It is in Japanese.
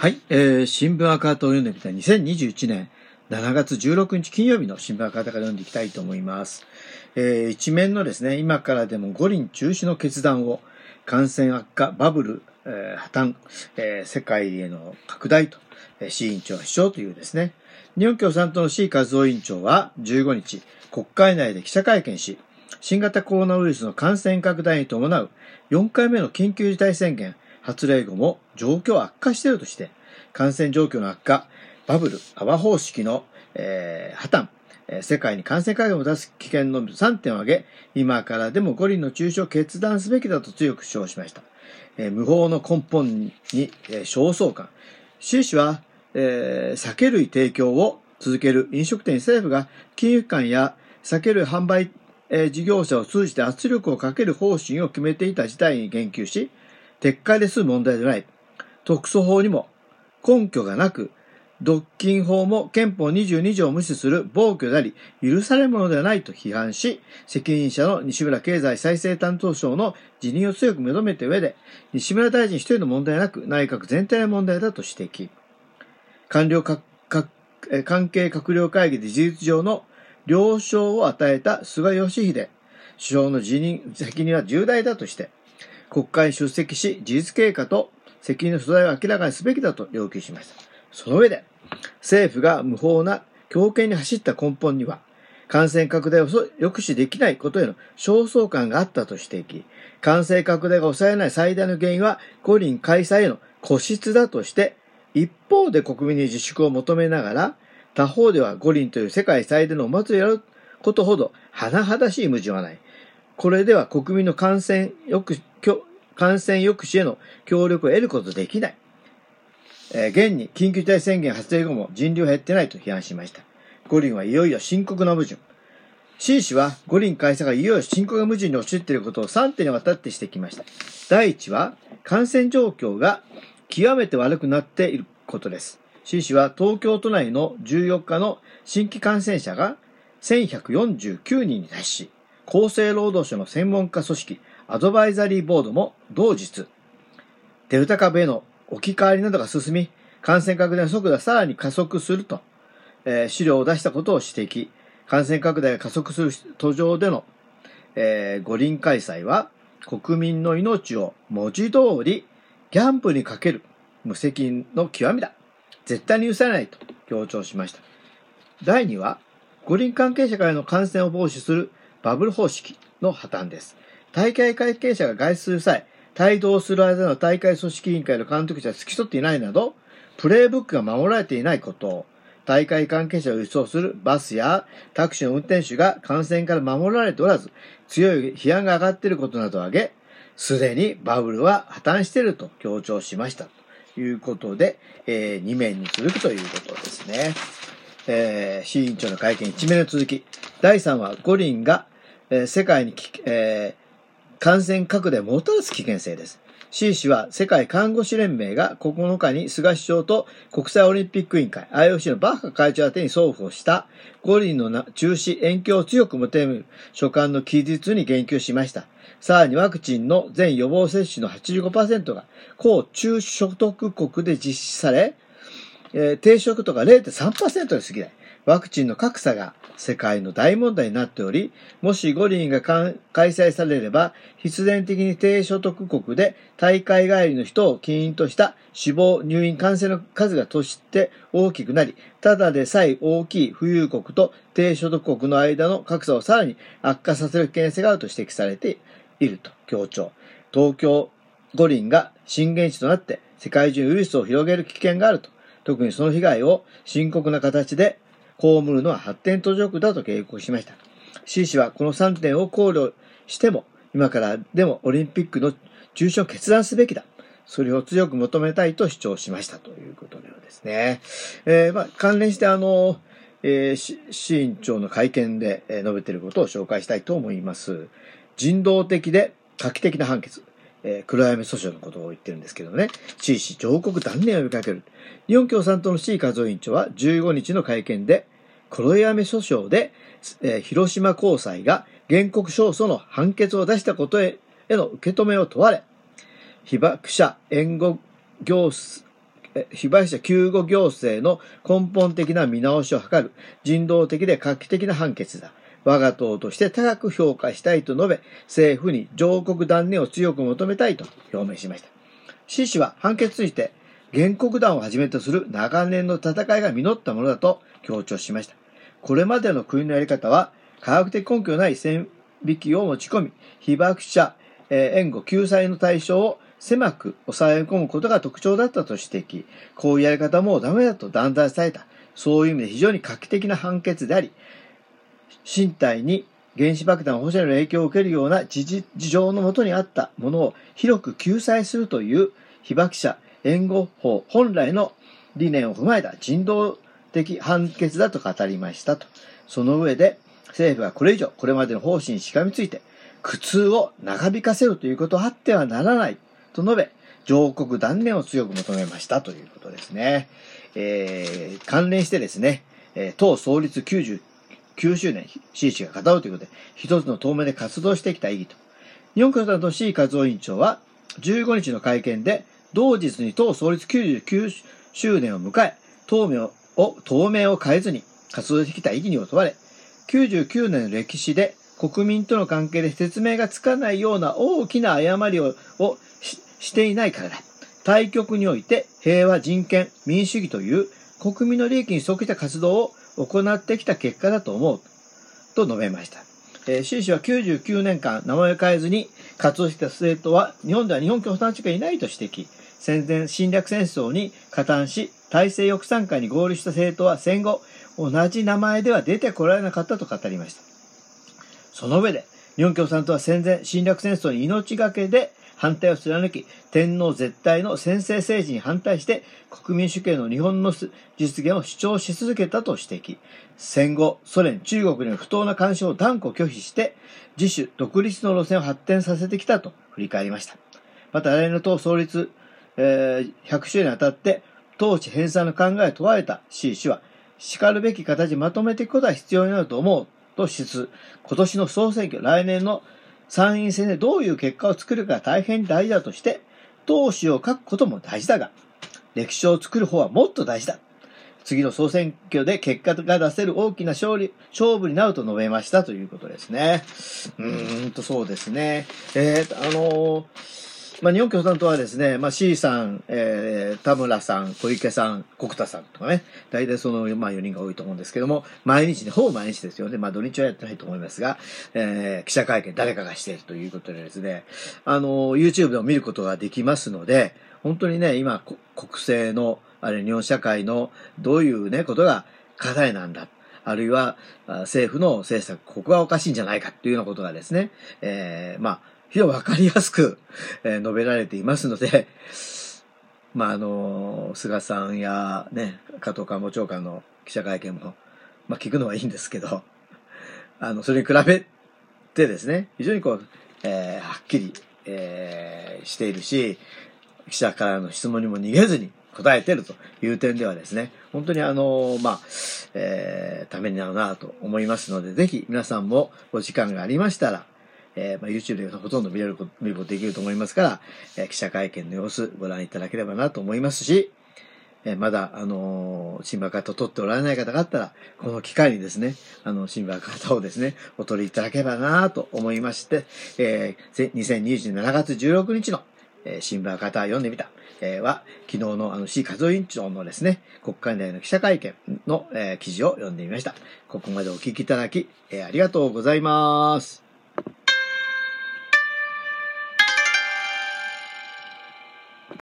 はい、えー、新聞赤旗を読んでみた2021年7月16日金曜日の新聞赤旗から読んでいきたいと思います。えー、一面のですね、今からでも五輪中止の決断を感染悪化、バブル、えー破綻、えー世界への拡大と、えー、市委員長は主張というですね、日本共産党の C 和夫委員長は15日、国会内で記者会見し、新型コロナウイルスの感染拡大に伴う4回目の緊急事態宣言発令後も状況悪化しているとして、感染状況の悪化、バブル、泡方式の、えー破綻、世界に感染拡大を出す危険の3点を挙げ、今からでも五輪の中止を決断すべきだと強く主張しました。えー無法の根本に、えー焦燥感。習氏は、えー酒類提供を続ける飲食店政府が金融機関や酒類販売、えー事業者を通じて圧力をかける方針を決めていた事態に言及し、撤回で済む問題でない。特措法にも根拠がなく、独禁法も憲法22条を無視する暴挙であり、許されるものではないと批判し、責任者の西村経済再生担当省の辞任を強く認めた上で、西村大臣一人の問題なく、内閣全体の問題だと指摘。官僚関係閣僚会議で事実上の了承を与えた菅義偉首相の辞任、責任は重大だとして、国会出席し、事実経過と責任の所在を明らかにすべきだと要求しました。その上で、政府が無法な強権に走った根本には、感染拡大を抑止できないことへの焦燥感があったと指摘。感染拡大が抑えない最大の原因は五輪開催への固執だとして、一方で国民に自粛を求めながら、他方では五輪という世界最大のお祭りをやることほど甚だしい矛盾はない。これでは国民の感染抑止感染抑止への協力を得ることできない。えー現に緊急事態宣言発令後も人流減ってないと批判しました。五輪はいよいよ深刻な矛盾。C 氏は五輪開催がいよいよ深刻な矛盾に陥っていることを3点にわたって指摘しました。第一は、感染状況が極めて悪くなっていることです。C 氏は東京都内の14日の新規感染者が1149人に達し、厚生労働省の専門家組織アドバイザリーボードも同日、デルタ株への置き換わりなどが進み、感染拡大の速度はさらに加速すると、えー資料を出したことを指摘。感染拡大が加速する途上での、えー五輪開催は、国民の命を文字通りギャンブルにかける無責任の極みだ。絶対に許されないと強調しました。第2は、五輪関係者からの感染を防止するバブル方式の破綻です。大会関係者が外出する際、帯同する間の大会組織委員会の監督者が付き添っていないなど、プレイブックが守られていないこと、大会関係者を輸送するバスやタクシーの運転手が感染から守られておらず、強い批判が上がっていることなどを挙げ、すでにバブルは破綻していると強調しました。ということで、え2面に続くということですね。えー、市委員長の会見1面の続き。第3は五輪が、えー世界にき、えー感染拡大をもたらす危険性です。C 氏は世界看護師連盟が9日に菅首相と国際オリンピック委員会 IOC のバッハ会長宛てに送付をした五輪の中止延期を強く求める書簡の記述に言及しました。さらにワクチンの全予防接種の85%が高中所得国で実施され、えー低所得とか0.3%に過ぎない。ワクチンの格差が世界の大問題になっており、もし五輪が開催されれば、必然的に低所得国で大会帰りの人を起因とした死亡、入院、感染の数がとして大きくなり、ただでさえ大きい富裕国と低所得国の間の格差をさらに悪化させる危険性があると指摘されていると強調。東京五輪が震源地となって世界中にウイルスを広げる危険があると。特にその被害を深刻な形で被るのは発展途上国だと警告しました。C 氏はこの3点を考慮しても、今からでもオリンピックの中止を決断すべきだ。それを強く求めたいと主張しましたということのようですね。えーまあ、関連してあの、えー、市委員長の会見で述べていることを紹介したいと思います。人道的で画期的な判決。えー黒闇訴訟のことを言ってるんですけどね。地位氏上告断念を呼びかける。日本共産党の C 和夫委員長は15日の会見で、黒闇訴訟で、えー広島高裁が原告勝訴の判決を出したことへの受け止めを問われ、被爆者援護行す被害者救護行政の根本的な見直しを図る人道的で画期的な判決だ。我が党として高く評価したいと述べ、政府に上告断念を強く求めたいと表明しました。施氏は判決について、原告団をはじめとする長年の戦いが実ったものだと強調しました。これまでの国のやり方は、科学的根拠のない線引きを持ち込み、被爆者、えー、援護救済の対象を狭く抑え込むことが特徴だったと指摘。こういうやり方もダメだと断罪された。そういう意味で非常に画期的な判決であり、身体に原子爆弾放射の影響を受けるような事情のもとにあったものを広く救済するという被爆者援護法本来の理念を踏まえた人道的判決だと語りましたと。その上で政府はこれ以上これまでの方針にしがみついて苦痛を長引かせるということはあってはならないと述べ、上告断念を強く求めましたということですね。えー、関連してですね、え、党創立99 9周年、C 氏が語るということで、一つの透明で活動してきた意義と。日本共産党 C 和夫委員長は、15日の会見で、同日に党創立99周年を迎え、党名を、党名を変えずに活動してきた意義にを問われ、99年の歴史で国民との関係で説明がつかないような大きな誤りををしていないからだ。対局において平和、人権、民主主義という国民の利益に即した活動を行ってきた結果だと思う。と述べました。えー、習氏は99年間名前を変えずに活動してきた政党は日本では日本共産党しかいないと指摘。戦前侵略戦争に加担し、体制抑散会に合流した政党は戦後、同じ名前では出てこられなかったと語りました。その上で、日本共産党は戦前侵略戦争に命がけで反対を貫き、天皇絶対の先制政治に反対して、国民主権の日本の実現を主張し続けたと指摘。戦後、ソ連、中国に不当な干渉を断固拒否して、自主、独立の路線を発展させてきたと振り返りました。また、来年の党創立、えー、100周年にあたって、統治編纂の考えを問われた C 氏は、叱るべき形にまとめていくことは必要になると思うとしつつ、今年の総選挙、来年の参院選でどういう結果を作るか大変大事だとして、党首を書くことも大事だが、歴史を作る方はもっと大事だ。次の総選挙で結果が出せる大きな勝利、勝負になると述べましたということですね。うーんと、そうですね。えー、あのーまあ、日本共産党はですね、まあ、C さん、えー、田村さん、小池さん、国田さんとかね、大体その、まあ、4人が多いと思うんですけども、毎日ね、ほぼ毎日ですよね。まあ、土日はやってないと思いますが、えー、記者会見誰かがしているということでですね、あの、YouTube でも見ることができますので、本当にね、今、国政の、あれ、日本社会のどういうね、ことが課題なんだ。あるいは、政府の政策、ここがおかしいんじゃないかっていうようなことがですね、えー、まあ、非常にわかりやすく、えー、述べられていますので、まあ、あの、菅さんやね、加藤官房長官の記者会見も、まあ、聞くのはいいんですけど、あの、それに比べてですね、非常にこう、えー、はっきり、えー、しているし、記者からの質問にも逃げずに答えてるという点ではですね、本当にあの、まあ、えー、ためになるなと思いますので、ぜひ皆さんもお時間がありましたら、えー、まあ、YouTube でほとんど見れること、見ることできると思いますから、えー、記者会見の様子ご覧いただければなと思いますし、えー、まだ、あのー、新聞カードを取っておられない方があったら、この機会にですね、あの、新聞カードをですね、お取りいただければなと思いまして、えー、2027年7月16日の、えー、新聞カード読んでみた、えー、は、昨日のあの、市和夫委員長のですね、国会内の記者会見の、えー、記事を読んでみました。ここまでお聞きいただき、えー、ありがとうございます。